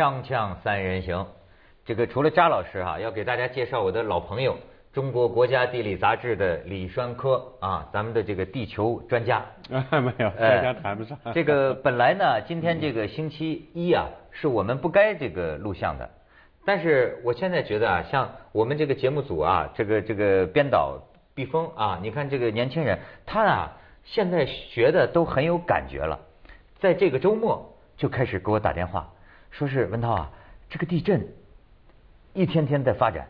锵锵三人行，这个除了扎老师哈、要给大家介绍我的老朋友，中国国家地理杂志的李栓科啊，咱们的这个地球专家。啊，没有，专家谈不上。这个本来呢，今天这个星期一啊，是我们不该这个录像的，但是我现在觉得啊，像我们这个节目组啊，这个这个编导毕峰啊，你看这个年轻人，他啊现在学的都很有感觉了，在这个周末就开始给我打电话，说是文涛啊，这个地震一天天在发展，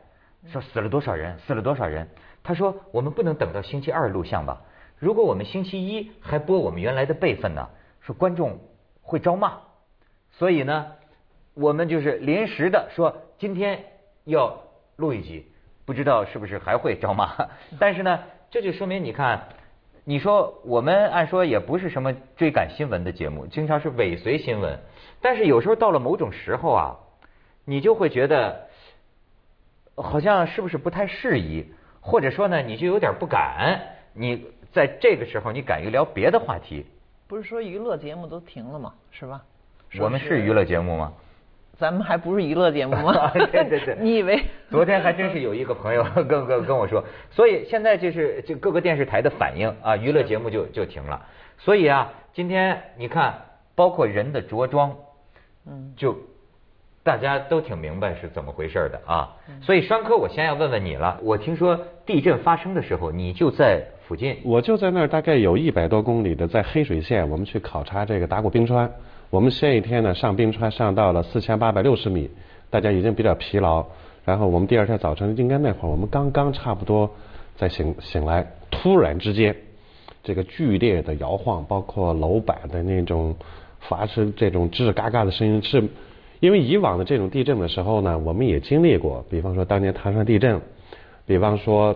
说死了多少人，死了多少人。他说我们不能等到星期二录像吧？如果我们星期一还播我们原来的备份呢，说观众会招骂。所以呢，我们就是临时的说今天要录一集，不知道是不是还会招骂。但是呢，这就说明你看，你说我们按说也不是什么追赶新闻的节目，经常是尾随新闻，但是有时候到了某种时候啊，你就会觉得好像是不是不太适宜，或者说呢，你就有点不敢，你在这个时候你敢于聊别的话题。不是说娱乐节目都停了吗？是吧？我们是娱乐节目吗？咱们还不是娱乐节目吗？对 对对，你以为？昨天还真是有一个朋友 跟跟跟我说，所以现在就是就各个电视台的反应啊，娱乐节目就就停了。所以啊，今天你看，包括人的着装，嗯，就大家都挺明白是怎么回事的啊。所以栓科，我先要问问你了。我听说地震发生的时候，你就在附近。我就在那儿，大概有一百多公里的，在黑水县，我们去考察这个打鼓冰川。我们先一天呢上冰川，上到了四千八百六十米，大家已经比较疲劳。然后我们第二天早晨，应该那会儿我们刚刚差不多在醒醒来，突然之间，这个剧烈的摇晃，包括楼板的那种发出这种吱吱嘎嘎的声音，是因为以往的这种地震的时候呢，我们也经历过，比方说当年唐山地震，比方说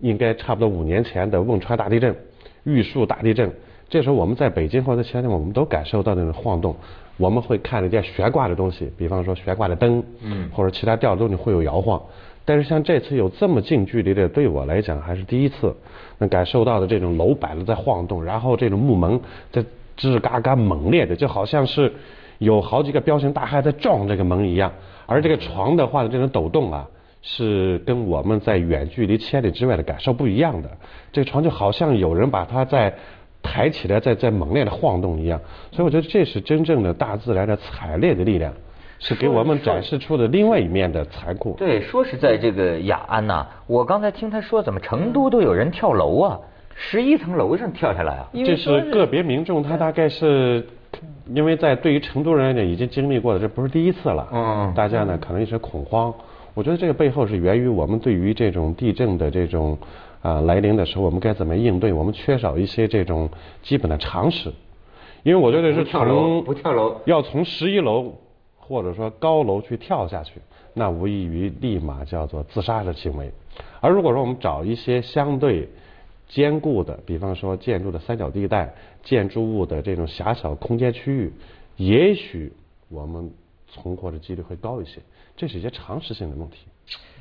应该差不多五年前的汶川大地震、玉树大地震。这时候我们在北京或者其他地方，我们都感受到那种晃动。我们会看得见悬挂的东西，比方说悬挂的灯，嗯或者其他吊的东西会有摇晃。但是像这次有这么近距离的，对我来讲还是第一次，能感受到的这种楼板在晃动，然后这种木门在吱吱嘎嘎猛烈的，就好像是有好几个彪形大汉在撞这个门一样。而这个床的话的这种抖动啊，是跟我们在远距离千里之外的感受不一样的。这个床就好像有人把它在抬起来，在在猛烈的晃动一样。所以我觉得这是真正的大自然的惨烈的力量，是给我们展示出的另外一面的残酷。对，说是在这个雅安呐、我刚才听他说，怎么成都都有人跳楼啊？十一层楼上跳下来啊？这因为说是个别民众，他大概是因为在对于成都人来讲已经经历过了，这不是第一次了。嗯大家呢可能一时恐慌。我觉得这个背后是源于我们对于这种地震的这种啊、来临的时候，我们该怎么应对？我们缺少一些这种基本的常识。因为我觉得是不跳楼从不跳楼要从十一楼或者说高楼去跳下去，那无异于立马叫做自杀的行为。而如果说我们找一些相对坚固的，比方说建筑的三角地带、建筑物的这种狭小空间区域，也许我们存活的几率会高一些。这是一些常识性的问题。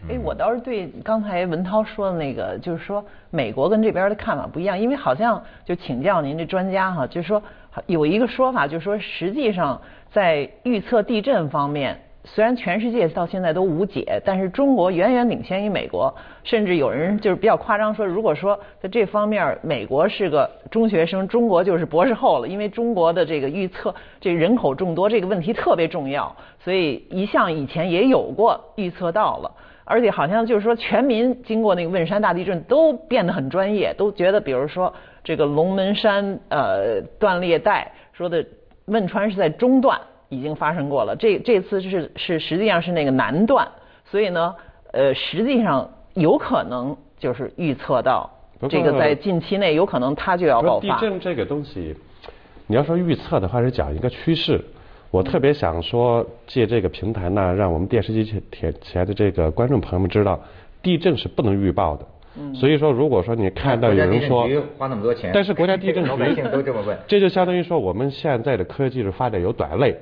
哎，我倒是对刚才文涛说的那个，就是说美国跟这边的看法不一样，因为好像就请教您这专家哈，就是说有一个说法，就是说实际上在预测地震方面，虽然全世界到现在都无解，但是中国远远领先于美国，甚至有人就是比较夸张说，如果说在这方面美国是个中学生，中国就是博士后了，因为中国的这个预测这人口众多这个问题特别重要，所以一向以前也有过预测到了。而且好像就是说，全民经过那个汶山大地震都变得很专业，都觉得，比如说这个龙门山呃断裂带说的汶川是在中段已经发生过了，这这次是是实际上是那个南段，所以呢，呃，实际上有可能就是预测到这个在近期内有可能它就要爆发。地震这个东西，你要说预测的话，是讲一个趋势。我特别想说，借这个平台呢，让我们电视机前前前的这个观众朋友们知道，地震是不能预报的。所以说，如果说你看到有人说花那么多钱，但是国家地震局老百姓都这么问，这就相当于说我们现在的科技是发展有短肋，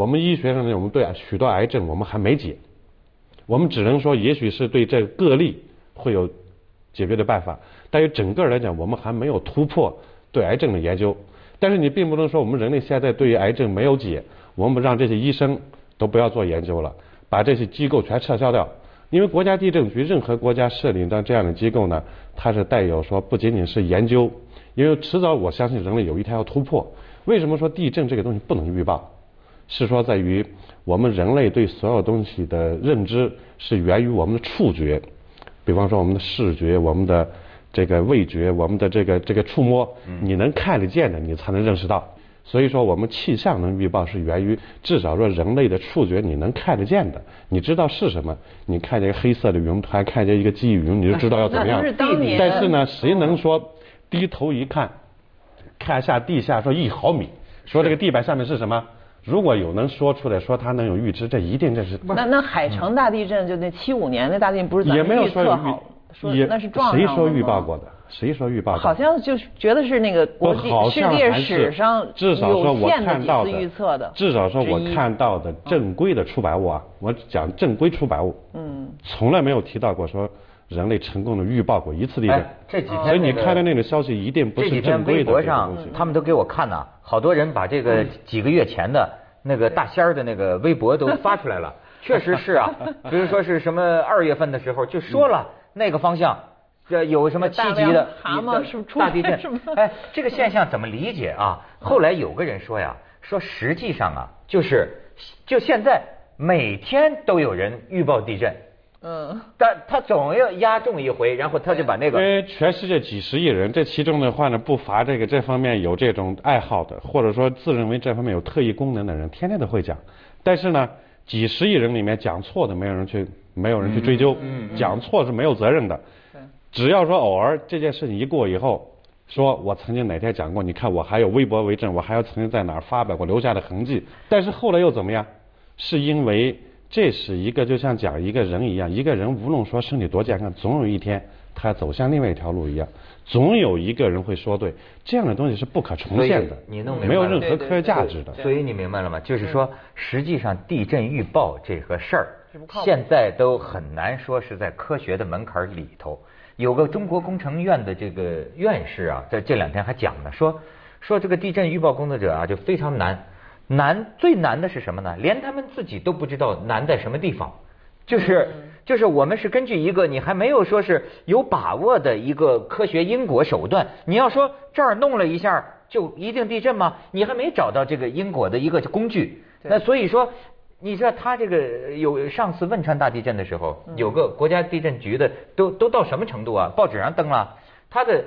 我们医学上呢，我们对许多癌症我们还没解，我们只能说也许是对这个例会有解决的办法，但是整个来讲，我们还没有突破对癌症的研究。但是你并不能说我们人类现在对于癌症没有解，我们让这些医生都不要做研究了，把这些机构全撤销掉。因为国家地震局任何国家设立的这样的机构呢，它是带有说不仅仅是研究，因为迟早我相信人类有一天要突破。为什么说地震这个东西不能预报？是说在于我们人类对所有东西的认知是源于我们的触觉，比方说我们的视觉、我们的这个味觉、我们的这个这个触摸，你能看得见的，你才能认识到。所以说，我们气象能预报是源于至少说人类的触觉，你能看得见的，你知道是什么。你看见黑色的云团，看见一个积云，你就知道要怎么样。但是呢，谁能说低头一看，看下地下说一毫米，说这个地板下面是什么？如果有能说出来说他能有预知，这一定这是。那那海城大地震就那七五年那大地震不是也没有说预，那是撞谁说预报过的？谁说预报？好像就是觉得是那个国际世界史上至少说我看到的预测的，至少说我看到的正规的出版物啊，我讲正规出版物，嗯，从来没有提到过说人类成功的预报过一次地震。这几天，所以你看的那个消息一定不是正规的。微博上他们都给我看呢，好多人把这个几个月前的那个大仙儿的那个微博都发出来了，确实是啊，比如说是什么二月份的时候就说了那个方向。这有什么七级的大地震？哎，这个现象怎么理解啊？后来有个人说呀，说实际上啊，就是就现在每天都有人预报地震，嗯，但他总要压中一回，然后他就把那个。因为全世界几十亿人，这其中的话呢，不乏这个这方面有这种爱好的，或者说自认为这方面有特异功能的人，天天都会讲。但是呢，几十亿人里面讲错的，没有人去，没有人去追究，讲错是没有责任的。只要说偶尔这件事情一过以后，说我曾经哪天讲过，你看我还有微博为证，我还有曾经在哪儿发表过留下的痕迹。但是后来又怎么样？是因为这是一个就像讲一个人一样，一个人无论说身体多健康，总有一天他走向另外一条路一样，总有一个人会说对，这样的东西是不可重现的，你弄没有任何科学价值的。所以你明白了吗？就是说，实际上地震预报这个事儿，现在都很难说是在科学的门槛里头。有个中国工程院的这个院士啊，在这两天还讲呢，说说这个地震预报工作者啊就非常难，难最难的是什么呢？连他们自己都不知道难在什么地方，就是就是我们是根据一个你还没有说是有把握的一个科学因果手段，你要说这儿弄了一下就一定地震吗？你还没找到这个因果的一个工具，那所以说。你知道他这个有上次汶川大地震的时候，有个国家地震局的都都到什么程度啊？报纸上登了，他的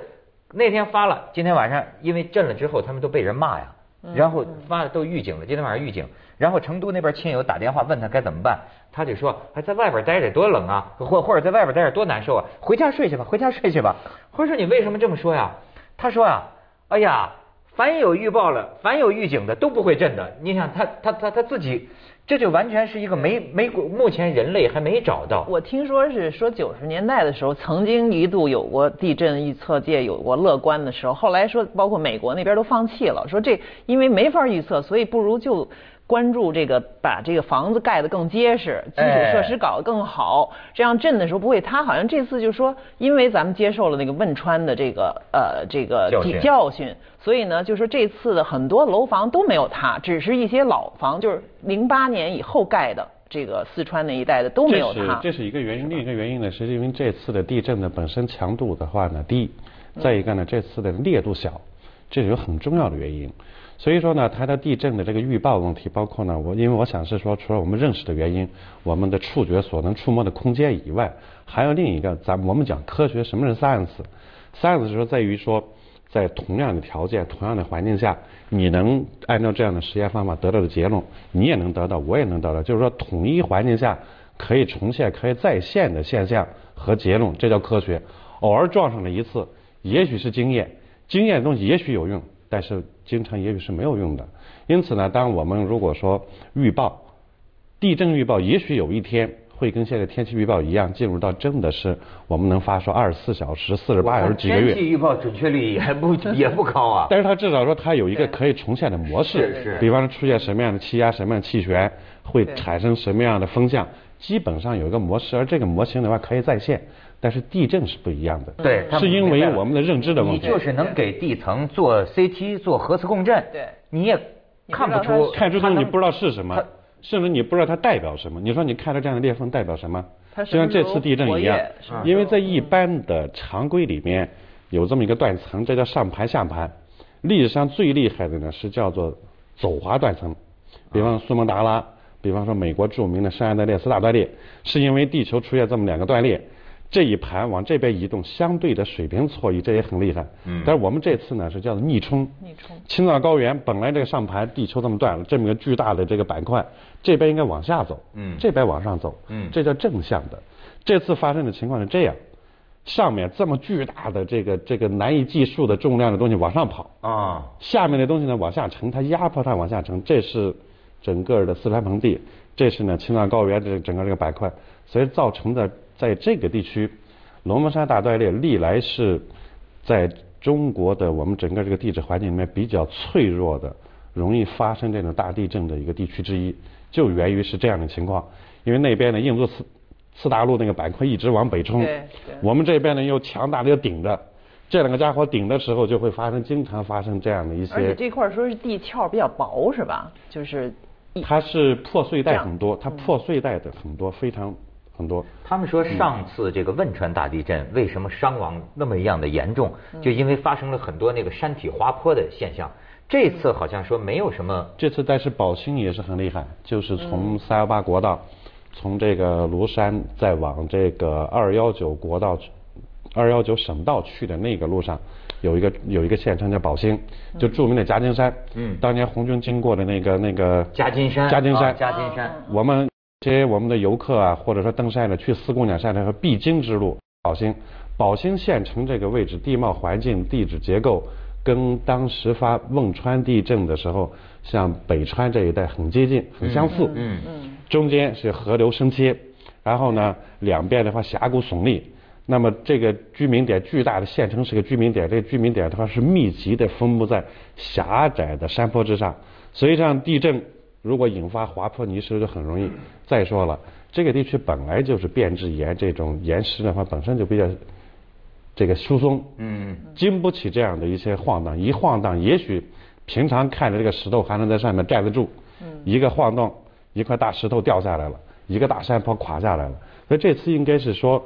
那天发了，今天晚上因为震了之后，他们都被人骂呀，然后发的都预警了，今天晚上预警，然后成都那边亲友打电话问他该怎么办，他就说还在外边待着多冷啊，或或者在外边待着多难受啊，回家睡去吧，回家睡去吧。或者说你为什么这么说呀？他说啊，哎呀，凡有预报了，凡有预警的都不会震的。你想他他他他自己。这就完全是一个没没目前人类还没找到。我听说是说九十年代的时候，曾经一度有过地震预测界有过乐观的时候，后来说包括美国那边都放弃了，说这因为没法预测，所以不如就。关注这个，把这个房子盖得更结实，基础设施搞得更好，这样震的时候不会塌。好像这次就说，因为咱们接受了那个汶川的这个呃这个教训，所以呢，就说这次的很多楼房都没有塌，只是一些老房，就是零八年以后盖的，这个四川那一带的都没有塌。这是这是一个原因，另一个原因呢，是因为这次的地震的本身强度的话呢低，再一个呢，这次的烈度小，这是有很重要的原因。所以说呢，它的地震的这个预报问题，包括呢，我因为我想是说，除了我们认识的原因，我们的触觉所能触摸的空间以外，还有另一个，咱我们讲科学，什么是 science？science 是说在于说，在同样的条件、同样的环境下，你能按照这样的实验方法得到的结论，你也能得到，我也能得到，就是说统一环境下可以重现、可以再现的现象和结论，这叫科学。偶尔撞上了一次，也许是经验，经验的东西也许有用。但是经常也许是没有用的，因此呢，当我们如果说预报地震预报，也许有一天会跟现在天气预报一样，进入到真的是我们能发出二十四小时、四十八小时、几个月。天气预报准确率也不 也不高啊。但是它至少说它有一个可以重现的模式，是是。比方说出现什么样的气压、什么样的气旋，会产生什么样的风向，基本上有一个模式，而这个模型的话可以再现。但是地震是不一样的，对，是因为我们的认知的问题。你就是能给地层做 CT 做核磁共振，对，你也看不出，看出东西不知道是什么。甚至你不知道它代表什么。你说你看到这样的裂缝代表什么？它就像这次地震一样因为在一般的常规里面有这么一个断层，这叫上盘下盘。历史上最厉害的呢是叫做走滑断层，比方说苏门答腊，比方说美国著名的圣安德烈斯大断裂，是因为地球出现这么两个断裂，这一盘往这边移动，相对的水平错移，这也很厉害。嗯但是我们这次呢是叫做逆冲。逆冲青藏高原本来这个上盘地球这么断了，这么个巨大的这个板块，这边应该往下走，嗯这边往上走，嗯这叫正向的。这次发生的情况是这样，上面这么巨大的这个这个难以计数的重量的东西往上跑，啊，下面的东西呢往下沉，它压迫它往下沉，这是整个的四川盆地，这是呢青藏高原这整个这个板块，所以造成的在这个地区，龙门山大断裂历来是在中国的我们整个这个地质环境里面比较脆弱的，容易发生这种大地震的一个地区之一，就源于是这样的情况，因为那边的印度次次大陆那个板块一直往北冲我们这边呢又强大的又顶着。这两个家伙顶的时候，就会发生经常发生这样的一些而且些，这块说是地壳比较薄是吧？就是它是破碎带很多，它破碎带的很多，非常很多。他们说上次这个汶川大地震为什么伤亡那么样的严重，嗯。就因为发生了很多那个山体滑坡的现象。这次好像说没有什么，这次但是宝兴也是很厉害，就是嗯。从三幺八国道，从这个庐山再往这个二幺九国道、二幺九省道去的那个路上，有一个有一个县城叫宝兴，就著名的夹金山。嗯。当年红军经过的那个那个夹金山，夹金山，啊夹金山，我们这些我们的游客啊，或者说登山的，去四姑娘山的和必经之路，宝兴，宝兴县城这个位置，地貌环境、地质结构，跟当时发汶川地震的时候，像北川这一带很接近，很相似。嗯嗯中间是河流深切，然后呢，两边的话峡谷耸立。那么这个居民点巨大的县城是个居民点，这个居民点的话是密集的分布在狭窄的山坡之上，所以像地震如果引发滑坡泥石就很容易。再说了，这个地区本来就是变质岩这种岩石的话本身就比较这个疏松，嗯经不起这样的一些晃荡，一晃荡，也许平常看着这个石头还能在上面站得住，嗯一个晃动，一块大石头掉下来了，一个大山坡垮下来了。所以这次应该是说，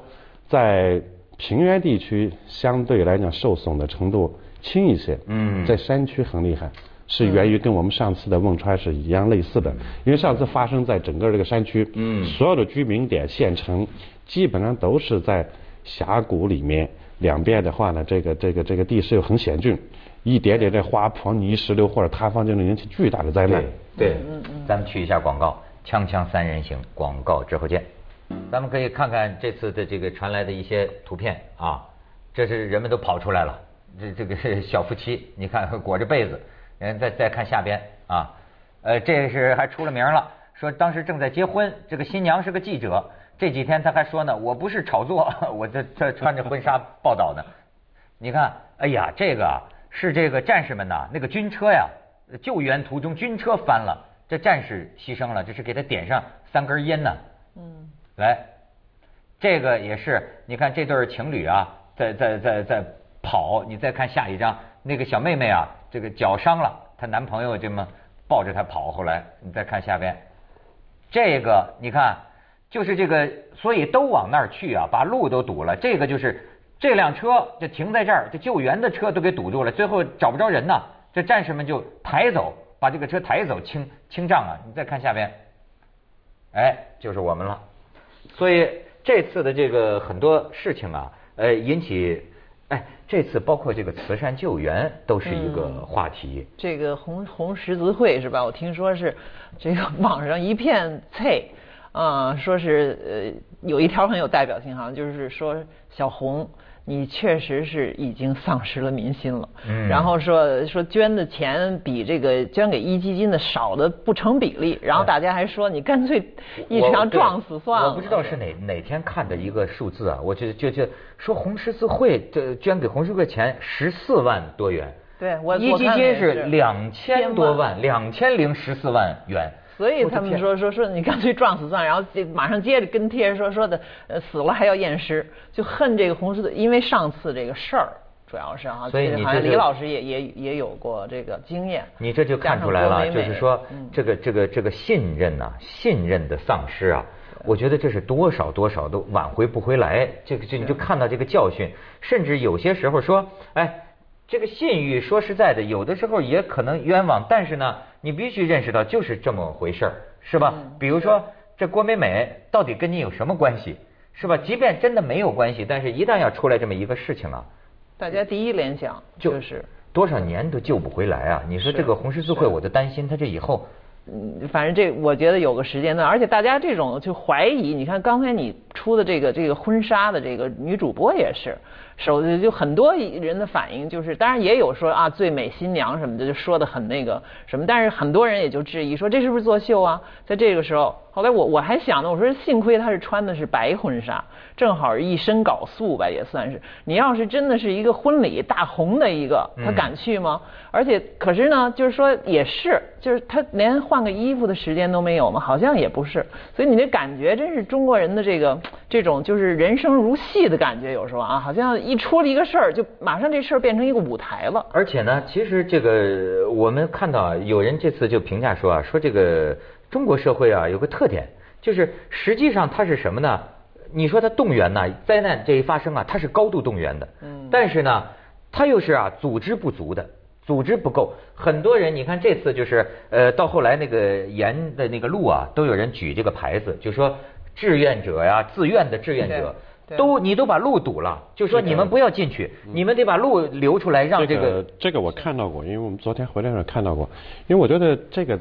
在平原地区相对来讲受损的程度轻一些，嗯在山区很厉害。是源于跟我们上次的汶川是一样类似的，因为上次发生在整个这个山区，嗯。所有的居民点、县城基本上都是在峡谷里面，两边的话呢，这个这个这个地势又很险峻，一点点的滑坡、泥石流或者塌方就能引起巨大的灾难。对，咱们去一下广告，锵锵三人行，广告之后见。咱们可以看看这次的这个传来的一些图片啊，这是人们都跑出来了，这这个小夫妻，你看裹着被子，嗯，再再看下边啊，呃，这是还出了名了，说当时正在结婚，这个新娘是个记者，这几天他还说呢，我不是炒作，我这这穿着婚纱报道呢。你看，哎呀，这个啊是这个战士们呐，那个军车呀，救援途中军车翻了，这战士牺牲了，这是给他点上三根烟呢。嗯，来，这个也是，你看这对情侣啊，在在在在跑，你再看下一张，那个小妹妹啊，这个脚伤了，她男朋友这么抱着她跑，后来你再看下边，这个你看，就是这个，所以都往那儿去啊，把路都堵了。这个就是这辆车就停在这儿，这救援的车都给堵住了，最后找不着人呐，这战士们就抬走，把这个车抬走清清障啊。你再看下边，哎，就是我们了。所以这次的这个很多事情啊，呃，引起，哎，这次包括这个慈善救援都是一个话题。这个红红十字会是吧？我听说是这个 网上一片脆啊、说是呃有一条很有代表性，好像就是说小红。你确实是已经丧失了民心了，嗯。然后说说捐的钱比这个捐给一基金的少的不成比例，然后大家还说你干脆一我枪撞死算了。我不知道是哪哪天看的一个数字啊，我就就就说红十字会这捐给红十字会钱十四万多元，对我一基金是是。两千多万，两千零十四万元。所以他们说说说你干脆撞死算了，然后这马上接着跟贴说说的，呃死了还要验尸，就恨这个红十字，因为上次这个事儿主要是哈，所以你好像这李老师也也也有过这个经验。你这就看出来了，就是说嗯这个这个这个信任呐、信任的丧失啊，我觉得这是多少多少都挽回不回来。这个这你就看到这个教训，甚至有些时候说，哎，这个信誉说实在的，有的时候也可能冤枉，但是呢，你必须认识到就是这么回事儿，是吧？嗯比如说这郭美美到底跟你有什么关系，是吧？即便真的没有关系，但是一旦要出来这么一个事情了，大家第一联想就是，多少年都救不回来啊！你说这个红十字会，我就担心他这以后。嗯，反正这我觉得有个时间段，而且大家这种就怀疑，你看刚才你出的这个这个婚纱的这个女主播也是，手就很多人的反应就是，当然也有说啊最美新娘什么的，就说的很那个什么，但是很多人也就质疑说这是不是作秀啊？在这个时候，后来我我还想呢，我说幸亏她是穿的是白婚纱，正好一身搞素吧，也算是。你要是真的是一个婚礼大红的一个，她敢去吗？而且可是呢，就是说也是，就是她连换个衣服的时间都没有吗？好像也不是。所以你这感觉真是中国人的这个这种就是人生如戏的感觉，有时候啊，好像一出了一个事儿，就马上这事儿变成一个舞台了。而且呢，其实这个我们看到啊有人这次就评价说啊，说这个中国社会啊有个特点，就是实际上它是什么呢？你说它动员呢，灾难这一发生啊，它是高度动员的，嗯但是呢，它又是啊组织不足的。组织不够，很多人你看这次就是呃，到后来那个沿的那个路啊，都有人举这个牌子，就说志愿者呀、自愿的志愿者都你都把路堵了，就说你们不要进去，你们得把路留出来，让这这个这个我看到过，因为我们昨天回来的时候看到过，因为我觉得这个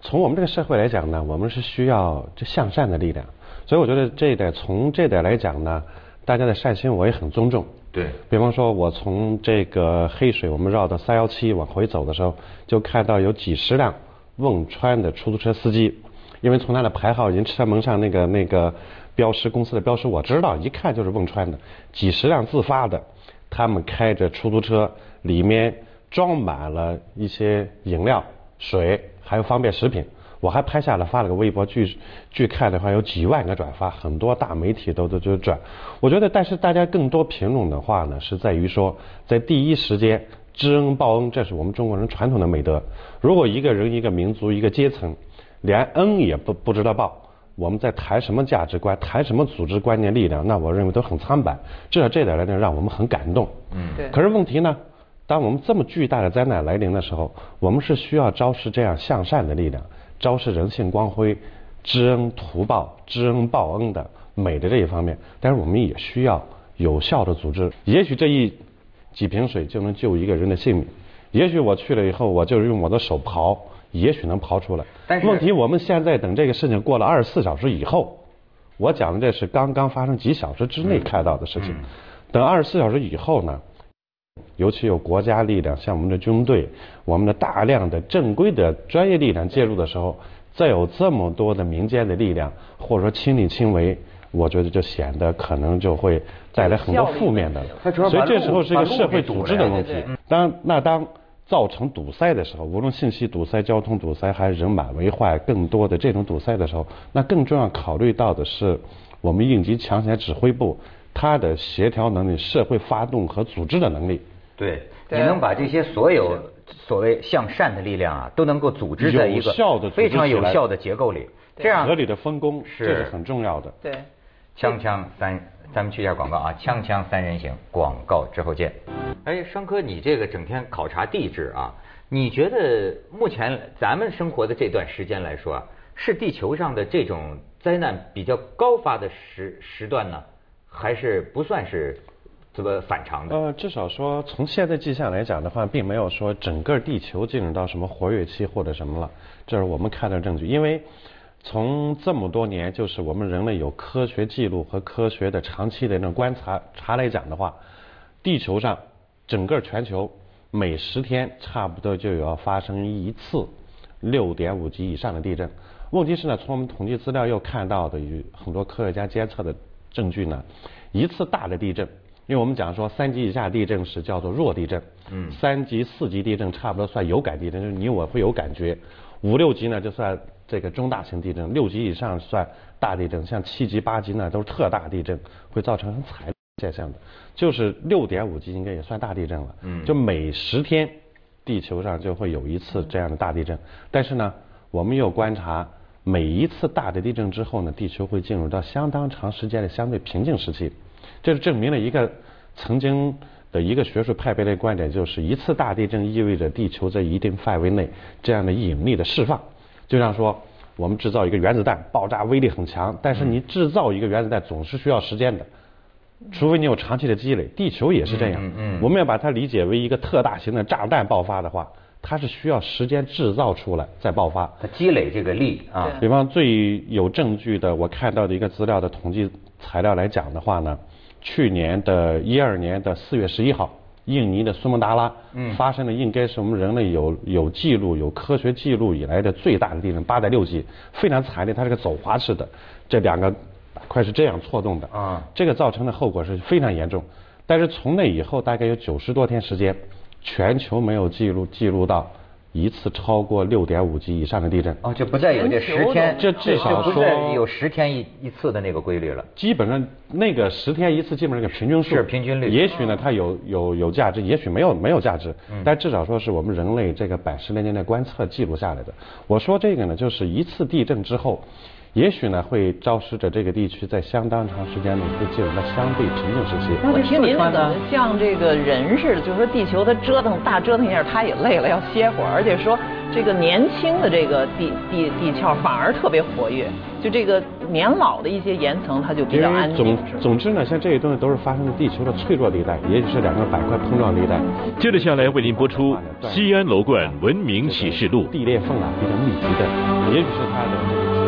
从我们这个社会来讲呢，我们是需要这向善的力量，所以我觉得这一点从这点来讲呢，大家的善心我也很尊重。对。比方说，我从这个黑水，我们绕到三幺七往回走的时候，就看到有几十辆汶川的出租车司机，因为从它的牌号、人车门上那个那个标识公司的标识我知道，一看就是汶川的，几十辆自发的，他们开着出租车，里面装满了一些饮料、水，还有方便食品。我还拍下来发了个微博，据据看的话有几万个转发，很多大媒体都都就转。我觉得，但是大家更多评论的话呢，是在于说，在第一时间知恩报恩，这是我们中国人传统的美德。如果一个人、一个民族、一个阶层，连恩也不不知道报，我们在谈什么价值观，谈什么组织观念力量，那我认为都很苍白。至少这点来讲，让我们很感动。嗯对可是问题呢，当我们这么巨大的灾难来临的时候，我们是需要昭示这样向善的力量，昭示人性光辉、知恩图报、知恩报恩的美的这一方面。但是我们也需要有效的组织。也许这一几瓶水就能救一个人的性命，也许我去了以后，我就用我的手刨，也许能刨出来。但是问题我们现在等这个事情过了二十四小时以后，我讲的这是刚刚发生几小时之内看到的事情。等二十四小时以后呢，尤其有国家力量，像我们的军队，我们的大量的正规的专业力量介入的时候，再有这么多的民间的力量，或者说亲力亲为，我觉得就显得可能就会带来很多负面的。所以这时候是一个社会组织的问题。当那当造成堵塞的时候，无论信息堵塞、交通堵塞，还是人满为患，更多的这种堵塞的时候，那更重要考虑到的是我们应急抢险指挥部它的协调能力、社会发动和组织的能力。对，你能把这些所有所谓向善的力量啊，都能够组织在一个有效地组织非常有效的结构里，这样合理的分工，是这是很重要的。对，锵锵三，咱们去一下广告啊！锵锵三人行，广告之后见。哎，商科，你这个整天考察地质啊，你觉得目前咱们生活的这段时间来说啊，是地球上的这种灾难比较高发的时时段呢，还是不算是这个反常的？呃，至少说从现在迹象来讲的话，并没有说整个地球进入到什么活跃期或者什么了，这是我们看到的证据。因为从这么多年，就是我们人类有科学记录和科学的长期的那种观察查来讲的话，地球上整个全球每十天差不多就要发生一次六点五级以上的地震。问题是呢，从我们统计资料又看到的与很多科学家监测的证据呢，一次大的地震，因为我们讲说三级以下地震是叫做弱地震，嗯三级、四级地震差不多算有感地震，就是你我会有感觉，五六级呢就算这个中大型地震，六级以上算大地震，像七级、八级呢都是特大地震，会造成很惨。现象的，就是六点五级应该也算大地震了。嗯就每十天，地球上就会有一次这样的大地震。但是呢，我们又观察每一次大的地震之后呢，地球会进入到相当长时间的相对平静时期。这是证明了一个曾经的一个学术派别的观点，就是一次大地震意味着地球在一定范围内这样的引力的释放。就像说，我们制造一个原子弹，爆炸威力很强，但是你制造一个原子弹总是需要时间的。除非你有长期的积累，地球也是这样。我们要把它理解为一个特大型的炸弹爆发的话，它是需要时间制造出来再爆发。它积累这个力啊，比方最有证据的，我看到的一个资料的统计材料来讲的话呢，去年的一二年的四月十一号，印尼的苏门答腊，嗯发生的应该是我们人类有有记录、有科学记录以来的最大的地震，八点六级，非常惨烈，它是个走滑式的，这两个板块是这样错动的，啊这个造成的后果是非常严重。但是从那以后，大概有九十多天时间，全球没有记录记录到一次超过六点五级以上的地震。哦，就不再有这十天，这至少说有十天一一次的那个规律了。基本上那个十天一次，基本上是个平均数，是平均率也许呢，它有有有价值，也许没有没有价值，嗯但至少说是我们人类这个百十来年的观测记录下来的。我说这个呢，就是一次地震之后。也许呢，会昭示着这个地区在相当长时间内会进入到相对平静时期。我听您怎么像这个人似的，就是说地球它折腾大折腾一下，它也累了，要歇会儿，而且说这个年轻的这个地地地壳反而特别活跃，就这个年老的一些岩层它就比因较安为静总。总之呢，像这些东西都是发生在地球的脆弱地带，也许是两个板块碰撞地带。接着下来为您播出《西安楼观文明启示录》。地裂缝啊比较密集的，也许是它的这个。